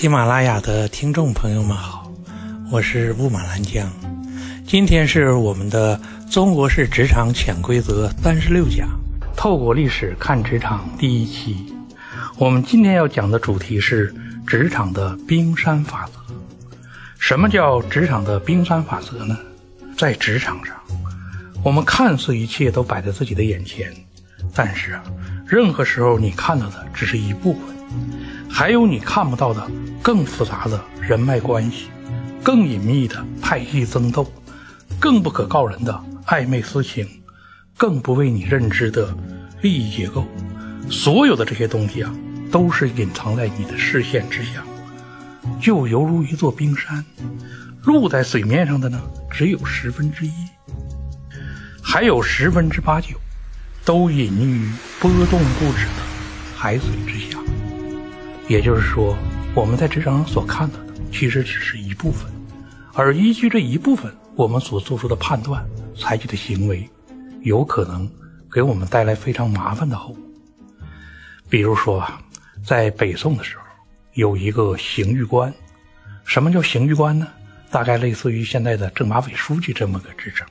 喜马拉雅的听众朋友们好，我是雾马兰江。今天是我们的《中国式职场潜规则》三十六讲，透过历史看职场第一期。我们今天要讲的主题是职场的冰山法则。什么叫职场的冰山法则呢？在职场上，我们看似一切都摆在自己的眼前，但是啊，任何时候你看到的只是一部分，还有你看不到的更复杂的人脉关系，更隐秘的派系争斗，更不可告人的暧昧私情，更不为你认知的利益结构。所有的这些东西啊，都是隐藏在你的视线之下，就犹如一座冰山，露在水面上的呢，只有十分之一，还有十分之八九，都隐匿于波动不止的海水之下。也就是说，我们在职场上所看到的，其实只是一部分，而依据这一部分，我们所做出的判断、采取的行为，有可能给我们带来非常麻烦的后果。比如说啊，在北宋的时候，有一个刑狱官。什么叫刑狱官呢？大概类似于现在的政法委书记这么个职称。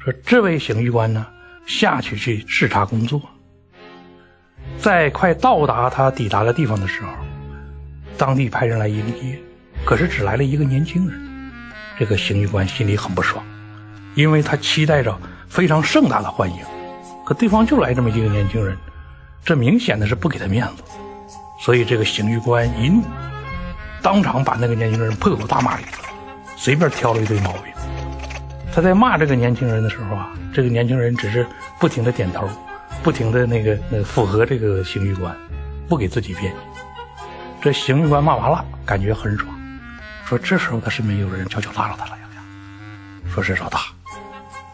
说这位刑狱官呢，下去去视察工作，在快到达他抵达的地方的时候，当地派人来迎接，可是只来了一个年轻人。这个刑狱官心里很不爽，因为他期待着非常盛大的欢迎，可对方就来这么一个年轻人。这明显的是不给他面子，所以这个刑狱官一怒，当场把那个年轻人破口大骂一顿，随便挑了一堆毛病。他在骂这个年轻人的时候啊，这个年轻人只是不停的点头，不停的那个呃符合这个刑狱官，不给自己辩解。这刑狱官骂完了，感觉很爽，说这时候他身边有人悄悄拉着他了一下，说是老大，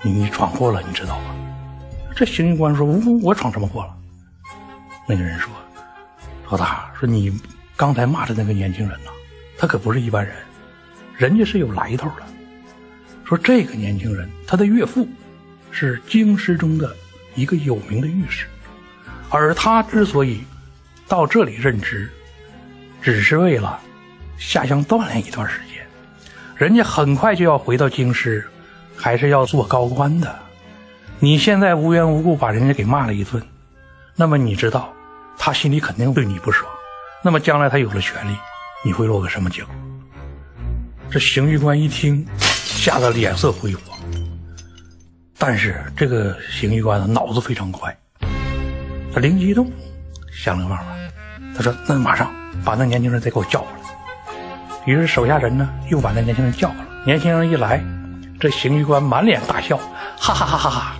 你你闯祸了，你知道吗？这刑狱官说，我我闯什么祸了？那个人说：“老大，说你刚才骂的那个年轻人呐，他可不是一般人，人家是有来头的。说这个年轻人，他的岳父是京师中的一个有名的御史，而他之所以到这里任职，只是为了下乡锻炼一段时间。人家很快就要回到京师，还是要做高官的。你现在无缘无故把人家给骂了一顿，那么你知道？”他心里肯定对你不爽，那么将来他有了权利，你会落个什么结果？这刑狱官一听，吓得脸色灰红。但是这个刑狱官呢脑子非常快，他灵机一动，想了个办法。他说：“那马上把那年轻人再给我叫过来。”于是手下人呢又把那年轻人叫过来。年轻人一来，这刑狱官满脸大笑，哈哈哈哈哈！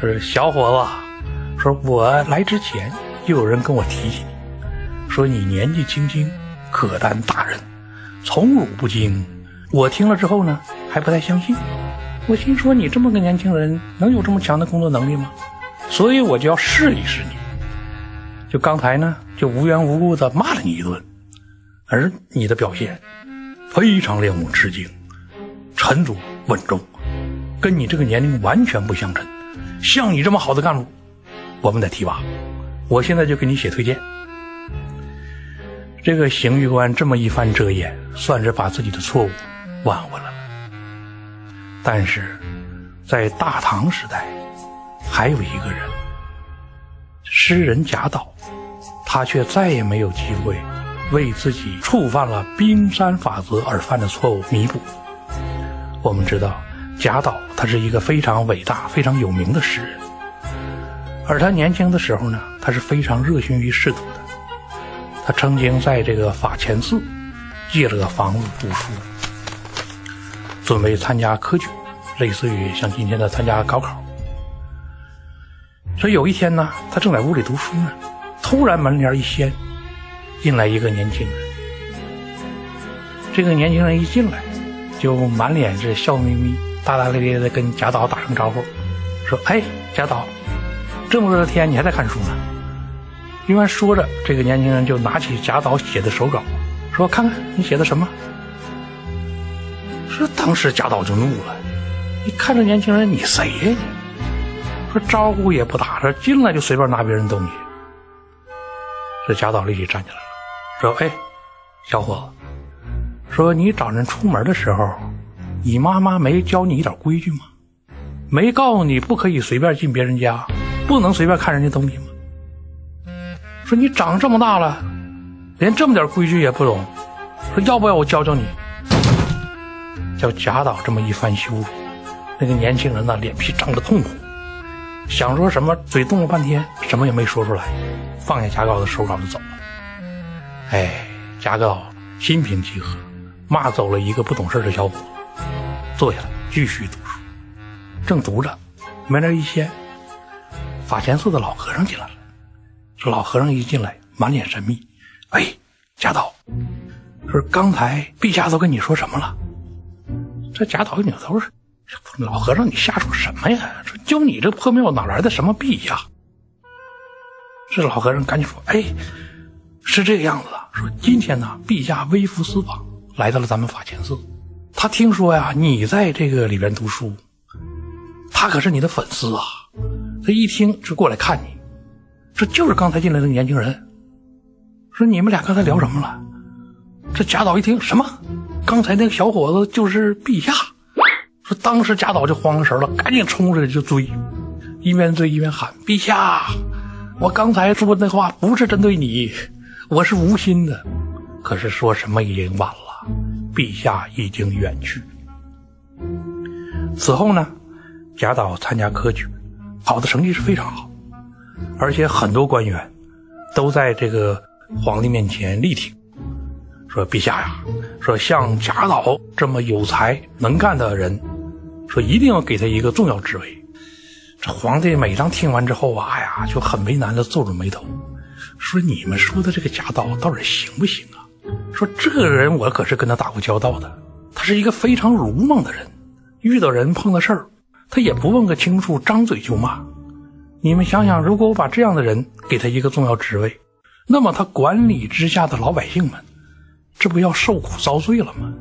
说：“小伙子，说我来之前。”又有人跟我提起你，说你年纪轻轻，可担大任，宠辱不惊。我听了之后呢，还不太相信。我心说你这么个年轻人，能有这么强的工作能力吗？所以我就要试一试你。就刚才呢，就无缘无故的骂了你一顿，而你的表现非常令我吃惊，沉着稳重，跟你这个年龄完全不相称。像你这么好的干部，我们得提拔。我现在就给你写推荐。这个刑狱官这么一番遮掩，算是把自己的错误挽回了。但是，在大唐时代，还有一个人，诗人贾岛，他却再也没有机会为自己触犯了冰山法则而犯的错误弥补。我们知道，贾岛他是一个非常伟大、非常有名的诗人。而他年轻的时候呢，他是非常热心于仕途的。他曾经在这个法前寺借了个房子读书，准备参加科举，类似于像今天的参加高考。所以有一天呢，他正在屋里读书呢，突然门帘一掀，进来一个年轻人。这个年轻人一进来，就满脸是笑眯眯、大大咧咧的跟贾岛打声招呼，说：“哎，贾岛。”这么热的天，你还在看书呢？一边说着，这个年轻人就拿起贾岛写的手稿，说：“看看你写的什么。”当时贾岛就怒了，你看这年轻人，你谁呀你？说招呼也不打，说进来就随便拿别人东西。这贾岛立即站起来了，说：“哎，小伙子，说你早晨出门的时候，你妈妈没教你一点规矩吗？没告诉你不可以随便进别人家，不能随便看人家东西吗？说你长这么大了，连这么点规矩也不懂，说要不要我教教你？叫贾岛这么一番羞辱，那个年轻人呢，脸皮涨得通红，想说什么，嘴动了半天，什么也没说出来，放下贾岛的手稿就走了。哎，贾岛心平气和，骂走了一个不懂事的小伙，坐下来继续读书。正读着，门帘一掀，法前寺的老和尚进来了。这老和尚一进来，满脸神秘。哎，贾岛，说刚才陛下都跟你说什么了？这贾岛一扭头说：“老和尚，你瞎说什么呀？说就你这破庙哪来的什么陛下？”这老和尚赶紧说：“哎，是这个样子的。说今天呢，陛下微服私访，来到了咱们法前寺。他听说呀，你在这个里边读书。”他可是你的粉丝啊！他一听就过来看你，这就是刚才进来的年轻人。说你们俩刚才聊什么了？这贾岛一听什么？刚才那个小伙子就是陛下。说当时贾岛就慌了神了，赶紧冲出来就追，一边追一边喊：“陛下，我刚才说那话不是针对你，我是无心的。可是说什么已经晚了，陛下已经远去。此后呢？”贾岛参加科举，考的成绩是非常好，而且很多官员都在这个皇帝面前力挺，说：“陛下呀，说像贾岛这么有才能干的人，说一定要给他一个重要职位。”这皇帝每当听完之后啊，哎呀，就很为难的皱着眉头，说：“你们说的这个贾岛到底行不行啊？说这个人我可是跟他打过交道的，他是一个非常鲁莽的人，遇到人碰到事儿。”他也不问个清楚，张嘴就骂。你们想想，如果我把这样的人给他一个重要职位，那么他管理之下的老百姓们，这不要受苦遭罪了吗？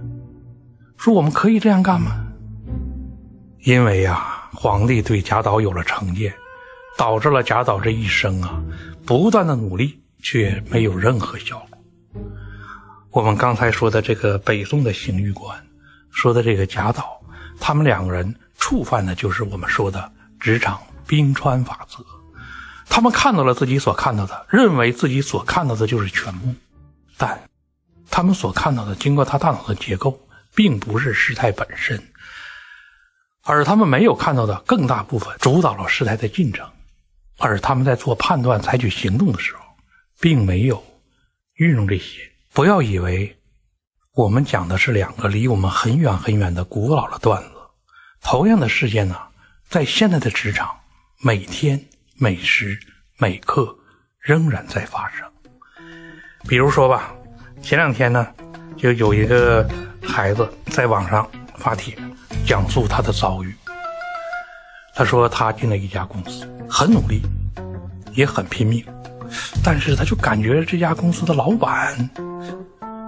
说我们可以这样干吗？因为呀，皇帝对贾岛有了成见，导致了贾岛这一生啊，不断的努力却没有任何效果。我们刚才说的这个北宋的刑狱官，说的这个贾岛，他们两个人。触犯的就是我们说的职场冰川法则，他们看到了自己所看到的，认为自己所看到的就是全部，但他们所看到的，经过他大脑的结构，并不是事态本身，而他们没有看到的更大部分主导了事态的进程，而他们在做判断、采取行动的时候，并没有运用这些。不要以为我们讲的是两个离我们很远很远的古老的段子。同样的事件呢，在现在的职场，每天每时每刻仍然在发生。比如说吧，前两天呢，就有一个孩子在网上发帖，讲述他的遭遇。他说他进了一家公司，很努力，也很拼命，但是他就感觉这家公司的老板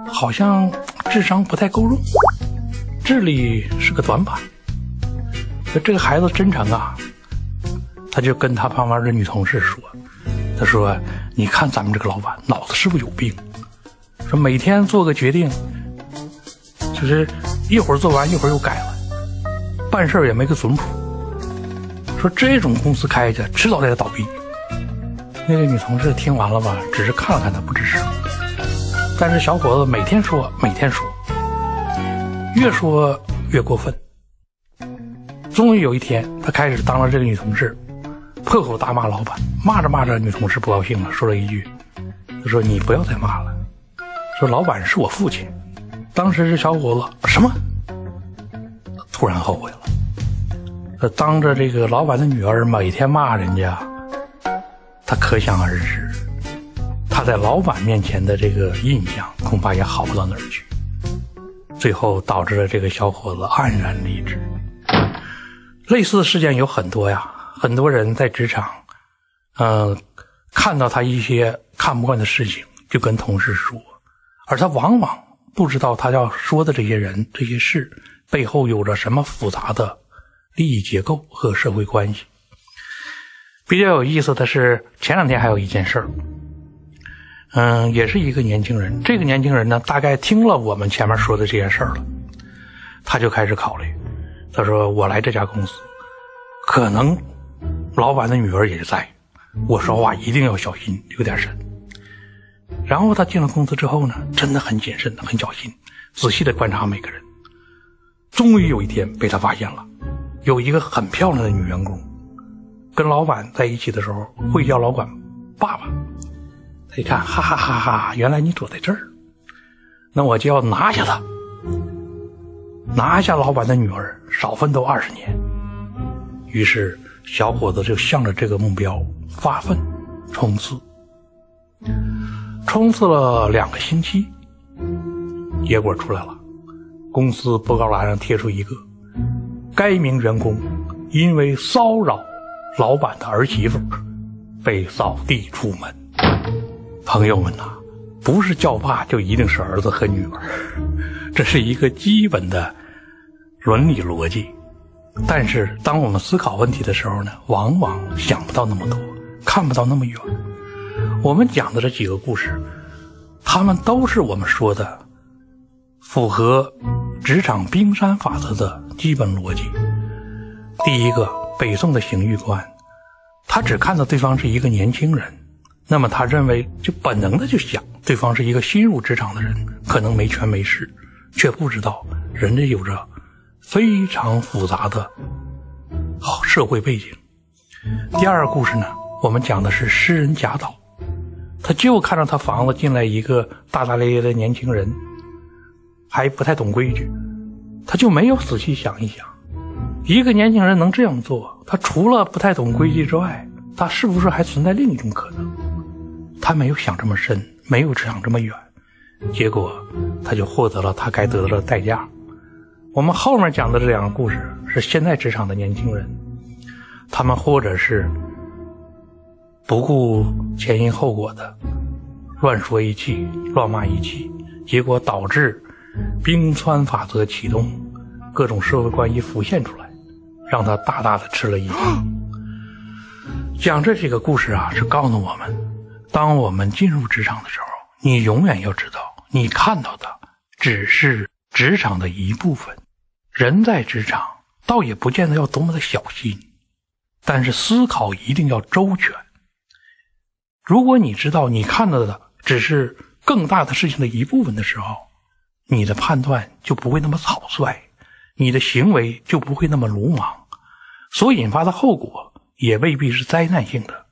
好像智商不太够用，智力是个短板。这个孩子真诚啊，他就跟他旁边的女同事说：“他说，你看咱们这个老板脑子是不是有病？每天做个决定，就是一会儿做完一会儿又改了，办事也没个准谱。说这种公司开去，迟早得倒闭。”那个女同事听完了吧，只是看了看他，不吱声。但是小伙子每天说，每天说，越说越过分。终于有一天，他开始当了这个女同事，破口大骂老板。骂着骂着，女同事不高兴了，说了一句：“他说你不要再骂了，说老板是我父亲。”当时这小伙子什么？突然后悔了。他当着这个老板的女儿，每天骂人家，他可想而知，他在老板面前的这个印象恐怕也好不到哪儿去。最后导致了这个小伙子黯然离职。类似的事件有很多呀，很多人在职场，嗯，看到他一些看不惯的事情，就跟同事说，而他往往不知道他要说的这些人、这些事背后有着什么复杂的利益结构和社会关系。比较有意思的是，前两天还有一件事儿，嗯，也是一个年轻人。这个年轻人呢，大概听了我们前面说的这些事儿了，他就开始考虑。他说：“我来这家公司，可能老板的女儿也在，我说话一定要小心，有点神。”然后他进了公司之后呢，真的很谨慎、很小心，仔细的观察每个人。终于有一天被他发现了，有一个很漂亮的女员工，跟老板在一起的时候会叫老板爸爸。他一看，哈哈哈哈！原来你躲在这儿，那我就要拿下他，拿下老板的女儿，少奋斗二十年。于是小伙子就向着这个目标发奋冲刺，冲刺了两个星期，结果出来了，公司布告栏上贴出一个，该名员工因为骚扰老板的儿媳妇，被扫地出门。朋友们呐，不是叫爸就一定是儿子和女儿，这是一个基本的伦理逻辑。但是当我们思考问题的时候呢，往往想不到那么多，看不到那么远。我们讲的这几个故事，他们都是我们说的符合职场冰山法则的基本逻辑。第一个，北宋的刑狱官，他只看到对方是一个年轻人。那么他认为，就本能的就想，对方是一个新入职场的人，可能没权没势，却不知道人家有着非常复杂的社会背景。第二个故事呢，我们讲的是诗人贾岛，他就看到他房子进来一个大大咧咧的年轻人，还不太懂规矩，他就没有仔细想一想，一个年轻人能这样做，他除了不太懂规矩之外，他是不是还存在另一种可能？他没有想这么深，没有想这么远，结果他就获得了他该得的代价。我们后面讲的这两个故事是现在职场的年轻人，他们或者是不顾前因后果的乱说一气、乱骂一气，结果导致冰川法则启动，各种社会关系浮现出来，让他大大的吃了一惊。讲这几个故事啊，是告诉我们。当我们进入职场的时候，你永远要知道，你看到的只是职场的一部分。人在职场，倒也不见得要多么的小心，但是思考一定要周全。如果你知道你看到的只是更大的事情的一部分的时候，你的判断就不会那么草率，你的行为就不会那么鲁莽，所引发的后果也未必是灾难性的，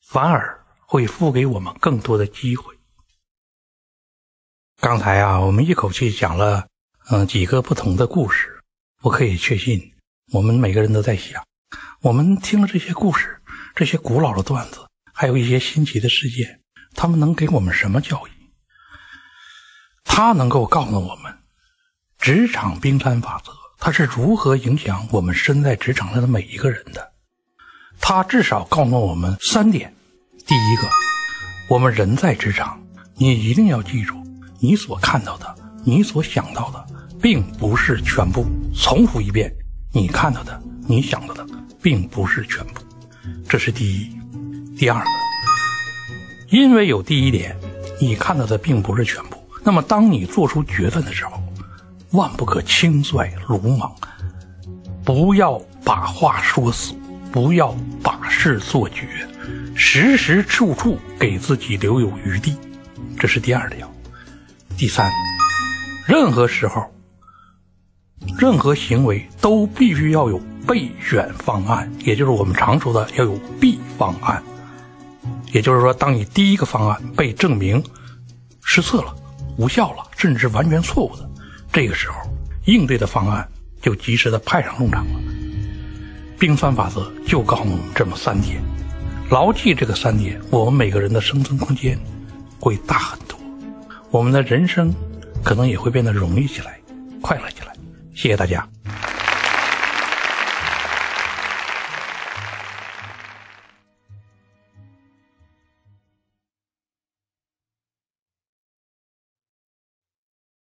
反而。会付给我们更多的机会。刚才啊，我们一口气讲了嗯几个不同的故事，我可以确信，我们每个人都在想：我们听了这些故事，这些古老的段子，还有一些新奇的世界，他们能给我们什么教育？他能够告诉我们，职场冰山法则它是如何影响我们身在职场上的每一个人的？它至少告诉我们三点。第一个，我们人在职场，你一定要记住，你所看到的，你所想到的，并不是全部。重复一遍，你看到的，你想到的，并不是全部。这是第一。第二个，因为有第一点，你看到的并不是全部。那么，当你做出决断的时候，万不可轻率鲁莽，不要把话说死，不要把事做绝。时时处处给自己留有余地，这是第二条。第三，任何时候、任何行为都必须要有备选方案，也就是我们常说的要有 B 方案。也就是说，当你第一个方案被证明失策了、无效了，甚至是完全错误的，这个时候应对的方案就及时的派上用场了。冰川法则就告诉我们这么三点。牢记这个三点，我们每个人的生存空间会大很多，我们的人生可能也会变得容易起来、快乐起来。谢谢大家。